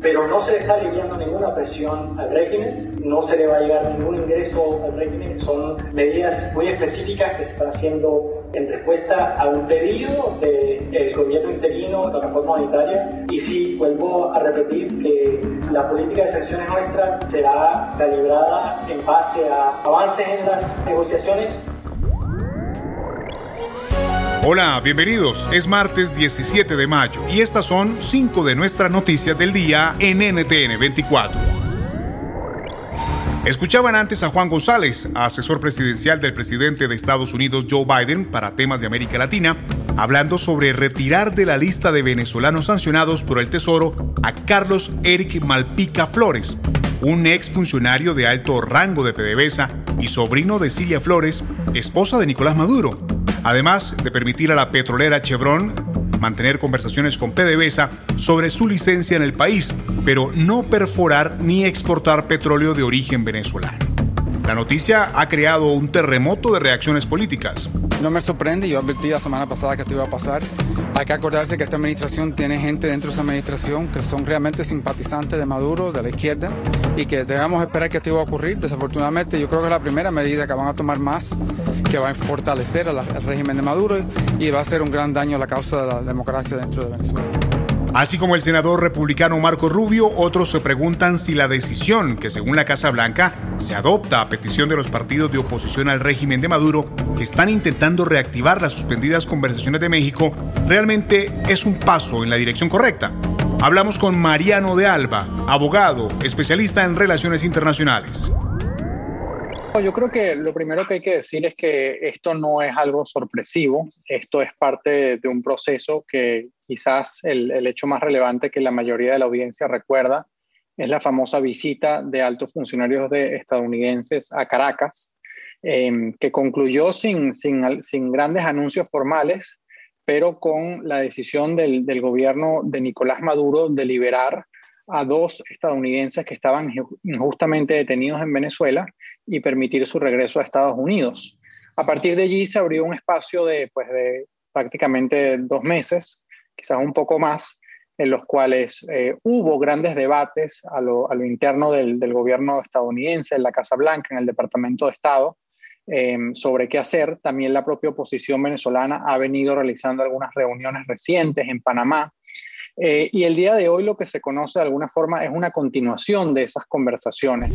pero no se le está aliviando ninguna presión al régimen, no se le va a llegar ningún ingreso al régimen, son medidas muy específicas que se están haciendo en respuesta a un pedido del gobierno interino de la reforma monetaria. Y sí, vuelvo a repetir que la política de sanciones nuestra será calibrada en base a avances en las negociaciones Hola, bienvenidos. Es martes 17 de mayo y estas son cinco de nuestras noticias del día en NTN 24. Escuchaban antes a Juan González, asesor presidencial del presidente de Estados Unidos Joe Biden para temas de América Latina, hablando sobre retirar de la lista de venezolanos sancionados por el Tesoro a Carlos Eric Malpica Flores, un ex funcionario de alto rango de PDVSA y sobrino de Cilia Flores, esposa de Nicolás Maduro además de permitir a la petrolera Chevron mantener conversaciones con PDVSA sobre su licencia en el país, pero no perforar ni exportar petróleo de origen venezolano. La noticia ha creado un terremoto de reacciones políticas. No me sorprende, yo advertí la semana pasada que esto iba a pasar. Hay que acordarse que esta administración tiene gente dentro de esa administración que son realmente simpatizantes de Maduro, de la izquierda, y que debemos esperar que esto iba a ocurrir. Desafortunadamente, yo creo que es la primera medida que van a tomar más, que va a fortalecer al régimen de Maduro y va a hacer un gran daño a la causa de la democracia dentro de Venezuela. Así como el senador republicano Marco Rubio, otros se preguntan si la decisión que según la Casa Blanca se adopta a petición de los partidos de oposición al régimen de Maduro, que están intentando reactivar las suspendidas conversaciones de México, realmente es un paso en la dirección correcta. Hablamos con Mariano de Alba, abogado, especialista en relaciones internacionales. Yo creo que lo primero que hay que decir es que esto no es algo sorpresivo, esto es parte de un proceso que quizás el, hecho más relevante que la mayoría de la audiencia recuerda es la famosa visita de altos funcionarios de estadounidenses a Caracas, em, que concluyó sin, grandes anuncios formales, pero con la decisión del gobierno de Nicolás Maduro de liberar a dos estadounidenses que estaban injustamente detenidos en Venezuela y permitir su regreso a Estados Unidos. A partir de allí se abrió un espacio de, pues, de prácticamente dos meses, quizás un poco más, en los cuales eh, hubo grandes debates a lo, interno del, gobierno estadounidense, en la Casa Blanca, en el Departamento de Estado, em, sobre qué hacer. También la propia oposición venezolana ha venido realizando algunas reuniones recientes en Panamá. Eh, y el día de hoy lo que se conoce de alguna forma es una continuación de esas conversaciones.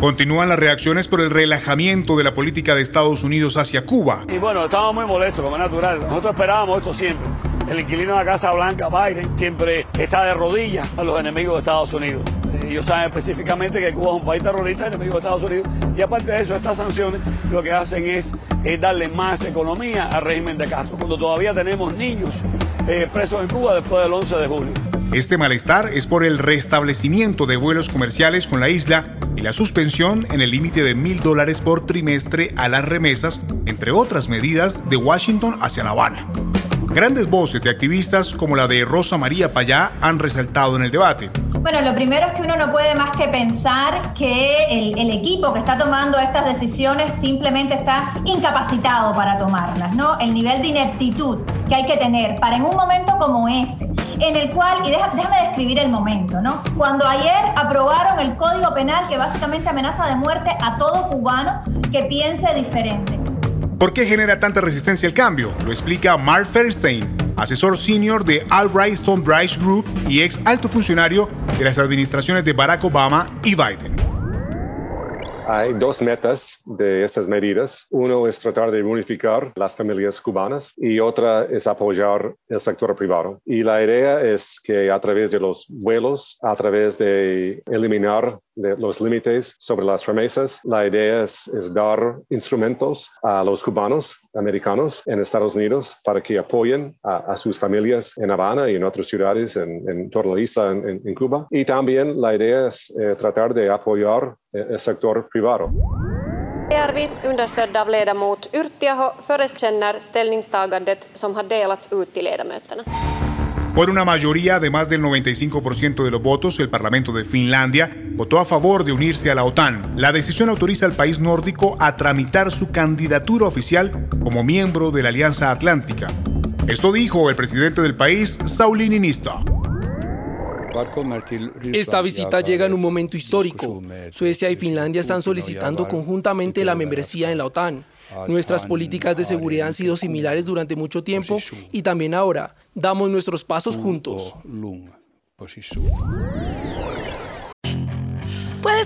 Continúan las reacciones por el relajamiento de la política de Estados Unidos hacia Cuba. Y bueno, estamos muy molestos, como es natural. Nosotros esperábamos esto siempre. El inquilino de la Casa Blanca, Biden, siempre está de rodillas a los enemigos de Estados Unidos. Ellos saben específicamente que Cuba es un país terrorista, enemigo de Estados Unidos. Y aparte de eso, estas sanciones lo que hacen es, darle más economía al régimen de Castro, cuando todavía tenemos niños eh, presos en Cuba después del 11 de julio. Este malestar es por el restablecimiento de vuelos comerciales con la isla y la suspensión en el límite de mil dólares por trimestre a las remesas, entre otras medidas de Washington hacia La Habana. Grandes voces de activistas como la de Rosa María Payá han resaltado en el debate. Bueno, lo primero es que uno no puede más que pensar que el, el, equipo que está tomando estas decisiones simplemente está incapacitado para tomarlas, ¿no? El nivel de ineptitud que hay que tener para en un momento como este, en el cual, y déjame describir el momento, ¿no? Cuando ayer aprobaron el Código Penal que básicamente amenaza de muerte a todo cubano que piense diferente. ¿Por qué genera tanta resistencia al cambio? Lo explica Mark Fernstein, asesor senior de Albright Stone Group y ex alto funcionario de las administraciones de Barack Obama y Biden. Hay dos metas de estas medidas. Uno es tratar de unificar las familias cubanas y otra es apoyar el sector privado. Y la idea es que a través de los vuelos, a través de eliminar de los límites sobre las remesas. La idea es, dar instrumentos a los cubanos americanos en Estados Unidos para que apoyen a, sus familias en Habana y en otras ciudades en, toda la isla en, Cuba. Y también la idea es eh, tratar de apoyar eh, el sector privado. PRV, understödd av ledamot Yrttiaho, förekänner ställningstagandet som har delats ut till ledamöterna. Por una mayoría de más del 95% de los votos, el Parlamento de Finlandia votó a favor de unirse a la OTAN. La decisión autoriza al país nórdico a tramitar su candidatura oficial como miembro de la Alianza Atlántica. Esto dijo el presidente del país, Sauli. Esta visita llega en un momento histórico. Suecia y Finlandia están solicitando conjuntamente la membresía en la OTAN. Nuestras políticas de seguridad han sido similares durante mucho tiempo y también ahora damos nuestros pasos juntos.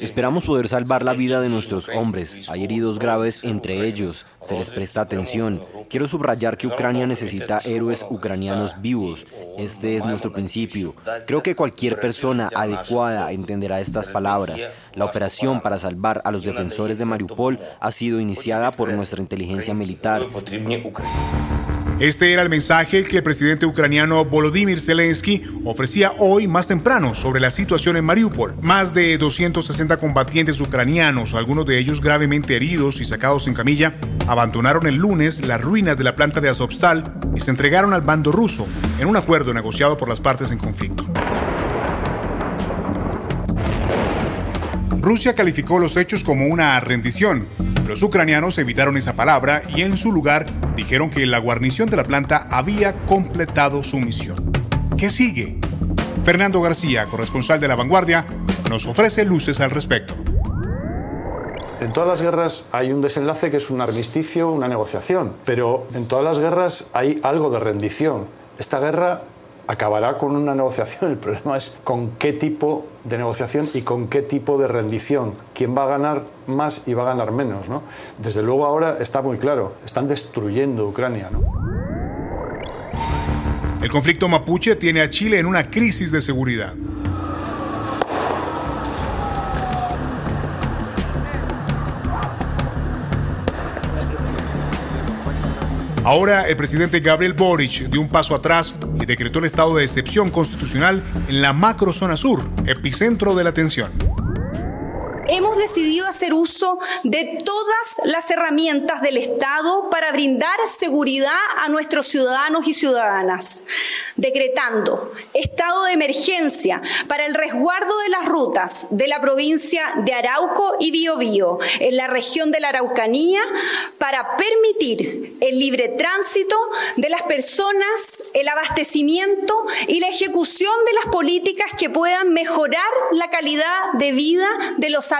Esperamos poder salvar la vida de nuestros hombres. Hay heridos graves entre ellos. Se les presta atención. Quiero subrayar que Ucrania necesita héroes ucranianos vivos. Este es nuestro principio. Creo que cualquier persona adecuada entenderá estas palabras. La operación para salvar a los defensores de Mariupol ha sido iniciada por nuestra inteligencia militar. Este era el mensaje que el presidente ucraniano Volodymyr Zelensky ofrecía hoy más temprano sobre la situación en Mariupol. Más de 260 combatientes ucranianos, algunos de ellos gravemente heridos y sacados en camilla, abandonaron el lunes las ruinas de la planta de Azovstal y se entregaron al bando ruso en un acuerdo negociado por las partes en conflicto. Rusia calificó los hechos como una rendición. Los ucranianos evitaron esa palabra y en su lugar dijeron que la guarnición de la planta había completado su misión. ¿Qué sigue? Fernando García, corresponsal de La Vanguardia, nos ofrece luces al respecto. En todas las guerras hay un desenlace que es un armisticio, una negociación, pero en todas las guerras hay algo de rendición. Esta guerra acabará con una negociación. El problema es con qué tipo de negociación y con qué tipo de rendición. ¿Quién va a ganar más y va a ganar menos? ¿no? Desde luego ahora está muy claro, están destruyendo Ucrania. El conflicto mapuche tiene a Chile en una crisis de seguridad. Ahora el presidente Gabriel Boric dio un paso atrás y decretó el estado de excepción constitucional en la macrozona sur, epicentro de la tensión hemos decidido hacer uso de todas las herramientas del Estado para brindar seguridad a nuestros ciudadanos y ciudadanas, decretando estado de emergencia para el resguardo de las rutas de la provincia de Arauco y Biobío en la región de la Araucanía para permitir el libre tránsito de las personas, el abastecimiento y la ejecución de las políticas que puedan mejorar la calidad de vida de los habitantes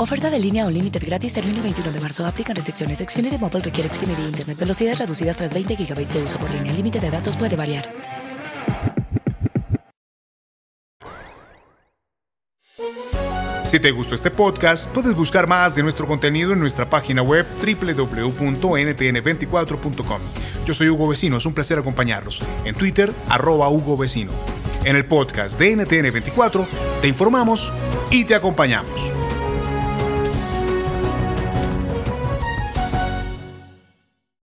Oferta de línea o límite gratis termina el 21 de marzo. Aplican restricciones. Xfinity Mobile requiere Xfinity Internet. Velocidades reducidas tras 20 GB de uso por línea. El límite de datos puede variar. Si te gustó este podcast, puedes buscar más de nuestro contenido en nuestra página web www.ntn24.com. Yo soy Hugo Vecino, es un placer acompañarlos. En Twitter, arroba Hugo Vecino. En el podcast de NTN24 te informamos y te acompañamos.